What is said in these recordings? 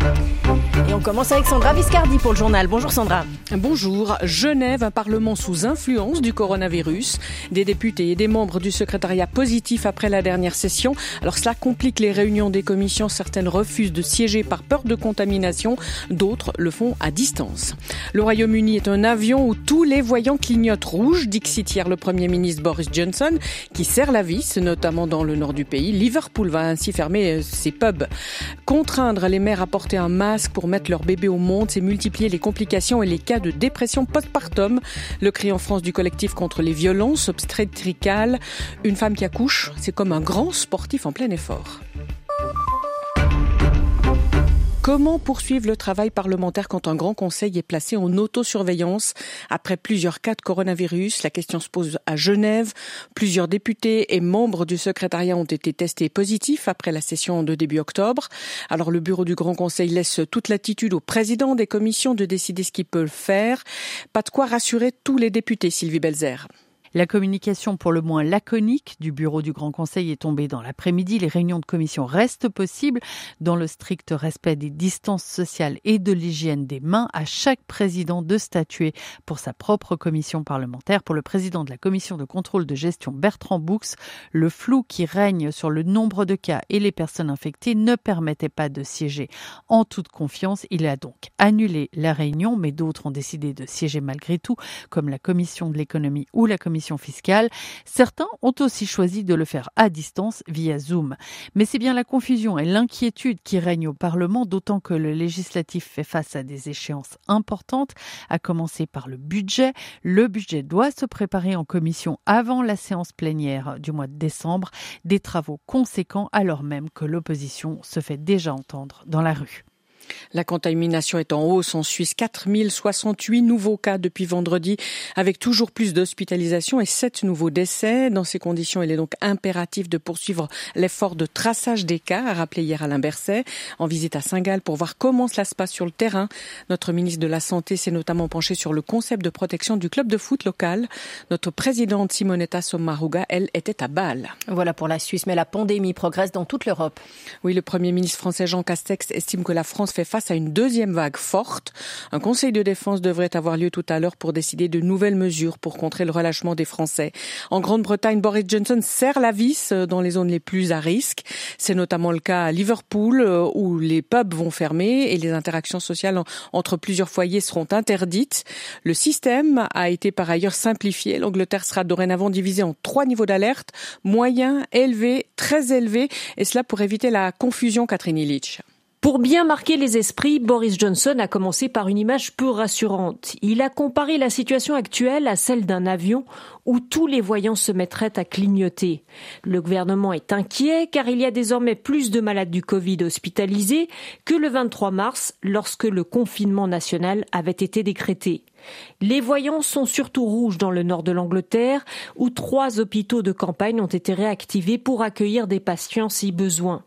Et on commence avec Sandra Viscardi pour le journal. Bonjour Sandra. Bonjour. Genève, un parlement sous influence du coronavirus. Des députés et des membres du secrétariat positifs après la dernière session. Alors cela complique les réunions des commissions. Certaines refusent de siéger par peur de contamination. D'autres le font à distance. Le Royaume-Uni est un avion où tous les voyants clignotent rouge, dixit hier le Premier ministre Boris Johnson, qui serre la vis, notamment dans le nord du pays. Liverpool va ainsi fermer ses pubs. Contraindre les mères à porter un masque pour mettre leur bébé au monde, c'est multiplier les complications et les cas de dépression postpartum. Le cri en France du collectif contre les violences obstétricales. Une femme qui accouche, c'est comme un grand sportif en plein effort. Comment poursuivre le travail parlementaire quand un grand conseil est placé en autosurveillance après plusieurs cas de coronavirus? La question se pose à Genève. Plusieurs députés et membres du secrétariat ont été testés positifs après la session de début octobre. Alors le bureau du grand conseil laisse toute l'attitude au président des commissions de décider ce qu'il peut faire. Pas de quoi rassurer tous les députés, Sylvie Belzer. La communication pour le moins laconique du bureau du Grand Conseil est tombée dans l'après-midi. Les réunions de commission restent possibles dans le strict respect des distances sociales et de l'hygiène des mains. À chaque président de statuer pour sa propre commission parlementaire. Pour le président de la commission de contrôle de gestion Bertrand Boux, le flou qui règne sur le nombre de cas et les personnes infectées ne permettait pas de siéger en toute confiance. Il a donc annulé la réunion, mais d'autres ont décidé de siéger malgré tout, comme la commission de l'économie ou la commission fiscale. Certains ont aussi choisi de le faire à distance via Zoom. Mais c'est bien la confusion et l'inquiétude qui règnent au Parlement, d'autant que le législatif fait face à des échéances importantes, à commencer par le budget. Le budget doit se préparer en commission avant la séance plénière du mois de décembre, des travaux conséquents alors même que l'opposition se fait déjà entendre dans la rue. La contamination est en hausse en Suisse. 4068 nouveaux cas depuis vendredi, avec toujours plus d'hospitalisations et 7 nouveaux décès. Dans ces conditions, il est donc impératif de poursuivre l'effort de traçage des cas, a rappelé hier Alain Berset, en visite à Saint-Gall pour voir comment cela se passe sur le terrain. Notre ministre de la Santé s'est notamment penché sur le concept de protection du club de foot local. Notre présidente Simonetta Sommaruga, elle, était à Bâle. Voilà pour la Suisse, mais la pandémie progresse dans toute l'Europe. Oui, le premier ministre français Jean Castex estime que la France face à une deuxième vague forte. Un conseil de défense devrait avoir lieu tout à l'heure pour décider de nouvelles mesures pour contrer le relâchement des Français. En Grande-Bretagne, Boris Johnson serre la vis euh, dans les zones les plus à risque. C'est notamment le cas à Liverpool euh, où les pubs vont fermer et les interactions sociales entre plusieurs foyers seront interdites. Le système a été par ailleurs simplifié. L'Angleterre sera dorénavant divisée en trois niveaux d'alerte, moyen, élevé, très élevé, et cela pour éviter la confusion, Catherine Illich. Pour bien marquer les esprits, Boris Johnson a commencé par une image peu rassurante. Il a comparé la situation actuelle à celle d'un avion où tous les voyants se mettraient à clignoter. Le gouvernement est inquiet car il y a désormais plus de malades du Covid hospitalisés que le 23 mars lorsque le confinement national avait été décrété. Les voyants sont surtout rouges dans le nord de l'Angleterre, où trois hôpitaux de campagne ont été réactivés pour accueillir des patients si besoin.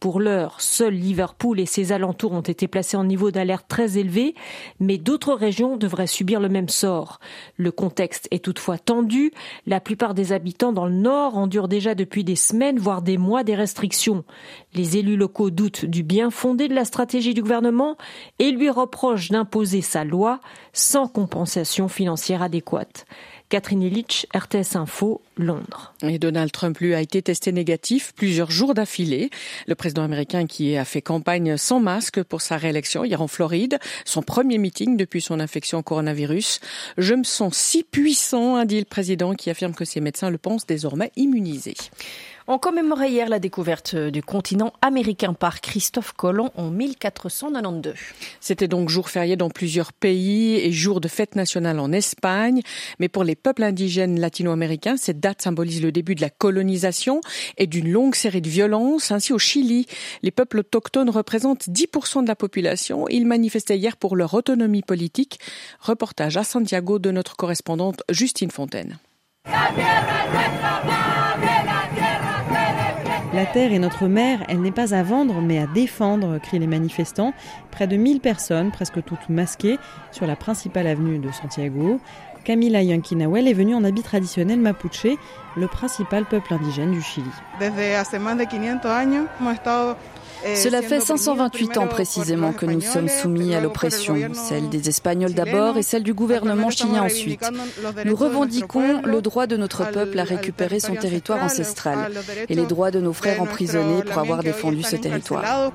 Pour l'heure, seul Liverpool et ses alentours ont été placés en niveau d'alerte très élevé, mais d'autres régions devraient subir le même sort. Le contexte est toutefois tendu. La plupart des habitants dans le nord endurent déjà depuis des semaines, voire des mois, des restrictions. Les élus locaux doutent du bien fondé de la stratégie du gouvernement et lui reprochent d'imposer sa loi sans compensation financière adéquate. Catherine Illich, RTS Info, Londres. Et Donald Trump, lui, a été testé négatif plusieurs jours d'affilée. Le président américain qui a fait campagne sans masque pour sa réélection hier en Floride, son premier meeting depuis son infection au coronavirus. Je me sens si puissant, a dit le président qui affirme que ses médecins le pensent désormais immunisé. On commémorait hier la découverte du continent américain par Christophe Colomb en 1492. C'était donc jour férié dans plusieurs pays et jour de fête nationale en Espagne. Mais pour les peuples indigènes latino-américains, cette date symbolise le début de la colonisation et d'une longue série de violences. Ainsi, au Chili, les peuples autochtones représentent 10% de la population. Ils manifestaient hier pour leur autonomie politique. Reportage à Santiago de notre correspondante Justine Fontaine. Terre est notre mère, elle n'est pas à vendre mais à défendre, crient les manifestants. Près de 1000 personnes, presque toutes masquées, sur la principale avenue de Santiago. Camila Yanquinahuel est venue en habit traditionnel mapuche, le principal peuple indigène du Chili. Cela fait 528 ans précisément que nous sommes soumis à l'oppression, celle des Espagnols d'abord et celle du gouvernement chilien ensuite. Nous revendiquons le droit de notre peuple à récupérer son territoire ancestral et les droits de nos frères emprisonnés pour avoir défendu ce territoire.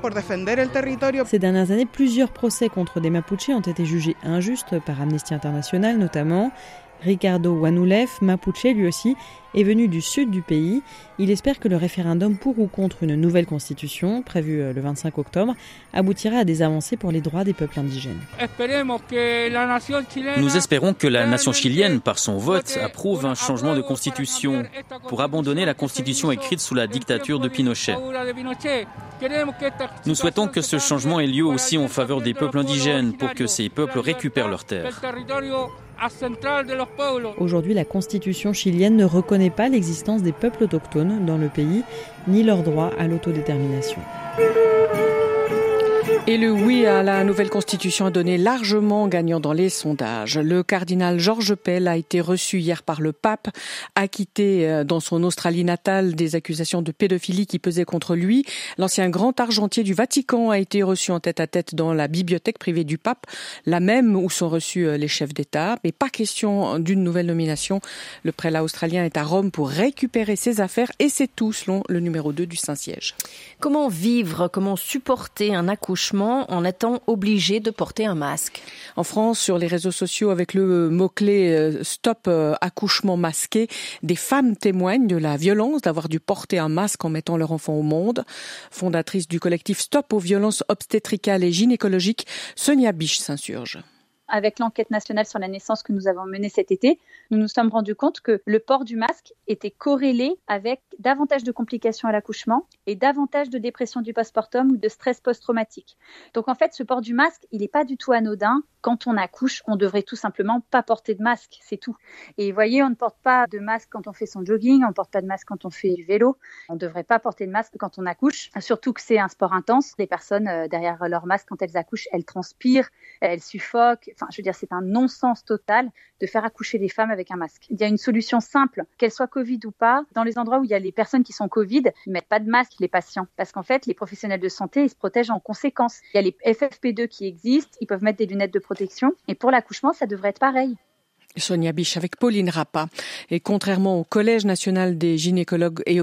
Ces dernières années, plusieurs procès contre des Mapuches ont été jugés injustes par Amnesty International notamment. Ricardo Wanulev, Mapuche lui aussi, est venu du sud du pays. Il espère que le référendum pour ou contre une nouvelle constitution, prévue euh, le 25 octobre, aboutira à des avancées pour les droits des peuples indigènes. Nous espérons que la nation chilienne, par son vote, approuve un changement de constitution pour abandonner la constitution écrite sous la dictature de Pinochet. Nous souhaitons que ce changement ait lieu aussi en faveur des peuples indigènes pour que ces peuples récupèrent leurs terres. Aujourd'hui, la constitution chilienne ne reconnaît pas l'existence des peuples autochtones dans le pays, ni leur droit à l'autodétermination. Et le oui à la nouvelle constitution a donné largement gagnant dans les sondages. Le cardinal Georges Pell a été reçu hier par le pape, acquitté euh, dans son Australie natale des accusations de pédophilie qui pesaient contre lui. L'ancien grand argentier du Vatican a été reçu en tête à tête dans la bibliothèque privée du pape, la même où sont reçus euh, les chefs d'État. Mais pas question d'une nouvelle nomination. Le prélat australien est à Rome pour récupérer ses affaires et c'est tout selon le numéro 2 du Saint-Siège. Comment vivre, comment supporter un accouchement? En étant obligé de porter un masque. En France, sur les réseaux sociaux, avec le mot-clé euh, Stop euh, accouchement masqué, des femmes témoignent de la violence d'avoir dû porter un masque en mettant leur enfant au monde. Fondatrice du collectif Stop aux violences obstétricales et gynécologiques, Sonia Biche s'insurge avec l'enquête nationale sur la naissance que nous avons menée cet été, nous nous sommes rendus compte que le port du masque était corrélé avec davantage de complications à l'accouchement et davantage de dépression du postpartum ou de stress post-traumatique. Donc en fait, ce port du masque, il n'est pas du tout anodin. Quand on accouche, on devrait tout simplement pas porter de masque, c'est tout. Et vous voyez, on ne porte pas de masque quand on fait son jogging, on ne porte pas de masque quand on fait du vélo, on ne devrait pas porter de masque quand on accouche, surtout que c'est un sport intense. Les personnes euh, derrière leur masque, quand elles accouchent, elles transpirent, elles suffoquent, je veux dire, c'est un non-sens total de faire accoucher les femmes avec un masque. Il y a une solution simple, qu'elle soit Covid ou pas. Dans les endroits où il y a les personnes qui sont Covid, ils mettent pas de masque, les patients. Parce qu'en fait, les professionnels de santé, ils se protègent en conséquence. Il y a les FFP2 qui existent, ils peuvent mettre des lunettes de protection. Et pour l'accouchement, ça devrait être pareil. Sonia Biche avec Pauline Rappa. Et contrairement au Collège national des gynécologues et,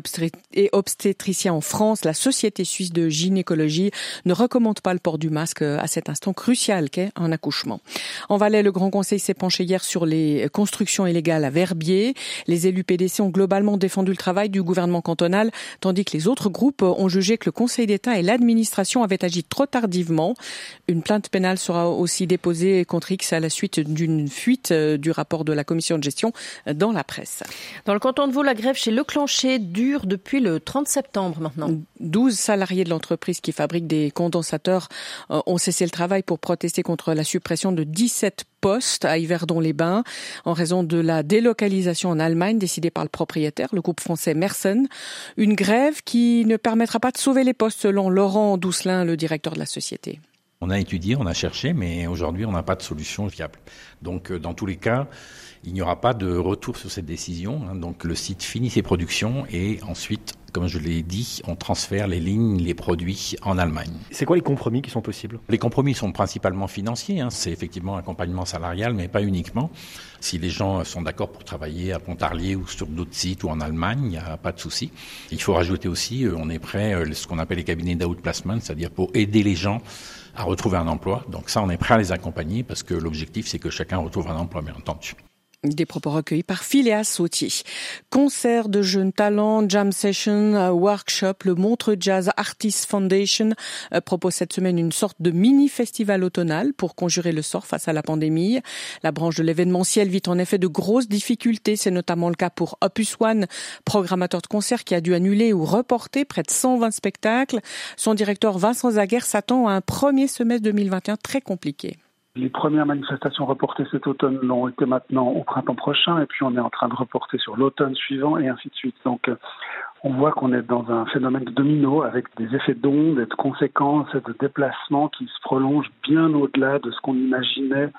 obstétriciens en France, la Société suisse de gynécologie ne recommande pas le port du masque à cet instant crucial qu'est un accouchement. En Valais, le Grand Conseil s'est penché hier sur les constructions illégales à Verbier. Les élus PDC ont globalement défendu le travail du gouvernement cantonal, tandis que les autres groupes ont jugé que le Conseil d'État et l'administration avaient agi trop tardivement. Une plainte pénale sera aussi déposée contre X à la suite d'une fuite du rapport de la commission de gestion dans la presse. Dans le canton de Vaud, la grève chez Leclancher dure depuis le 30 septembre maintenant. 12 salariés de l'entreprise qui fabrique des condensateurs euh, ont cessé le travail pour protester contre la suppression de 17 postes à Yverdon-les-Bains en raison de la délocalisation en Allemagne décidée par le propriétaire, le groupe français Mersen. Une grève qui ne permettra pas de sauver les postes selon Laurent Doucelin, le directeur de la société. On a étudié, on a cherché, mais aujourd'hui, on n'a pas de solution viable. Donc, euh, dans tous les cas, il n'y aura pas de retour sur cette décision. Hein. Donc, le site finit ses productions et ensuite, comme je l'ai dit, on transfère les lignes, les produits en Allemagne. C'est quoi les compromis qui sont possibles? Les compromis sont principalement financiers. Hein. C'est effectivement un accompagnement salarial, mais pas uniquement. Si les gens sont d'accord pour travailler à Pontarlier ou sur d'autres sites ou en Allemagne, il n'y a pas de souci. Il faut rajouter aussi, euh, on est prêt, euh, ce qu'on appelle les cabinets d'outplacement, c'est-à-dire pour aider les gens à retrouver un emploi. Donc ça, on est prêt à les accompagner parce que l'objectif, c'est que chacun retrouve un emploi, bien entendu. Des propos recueillis par Phileas Sautier. Concert de jeunes talents, jam session, euh, workshop, le Montre Jazz Artist Foundation euh, propose cette semaine une sorte de mini-festival automnal pour conjurer le sort face à la pandémie. La branche de l'événementiel vit en effet de grosses difficultés. C'est notamment le cas pour Opus One, programmateur de concert qui a dû annuler ou reporter près de 120 spectacles. Son directeur Vincent Zaguer s'attend à un premier semestre 2021 très compliqué. Les premières manifestations reportées cet automne l'ont été maintenant au printemps prochain, et puis on est en train de reporter sur l'automne suivant, et ainsi de suite. Donc, euh, on voit qu'on est dans un phénomène de domino avec des effets d'onde, de conséquences et de déplacements qui se prolongent bien au-delà de ce qu'on imaginait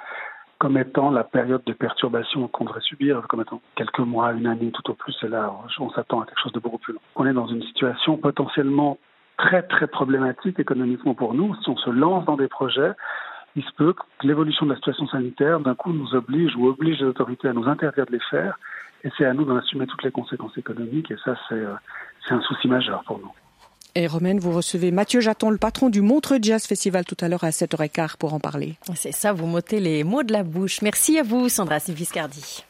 comme étant la période de perturbation qu'on devrait subir, comme étant quelques mois, une année tout au plus, et là, on s'attend à quelque chose de beaucoup plus long. On est dans une situation potentiellement très très problématique économiquement pour nous. Si on se lance dans des projets, il se peut que l'évolution de la situation sanitaire d'un coup nous oblige ou oblige les autorités à nous interdire de les faire. Et c'est à nous d'en assumer toutes les conséquences économiques. Et ça, c'est euh, un souci majeur pour nous. Et Romaine, vous recevez Mathieu Jaton, le patron du Montreux Jazz Festival, tout à l'heure à 7h15 pour en parler. C'est ça, vous m'ôtez les mots de la bouche. Merci à vous, Sandra Siviscardi.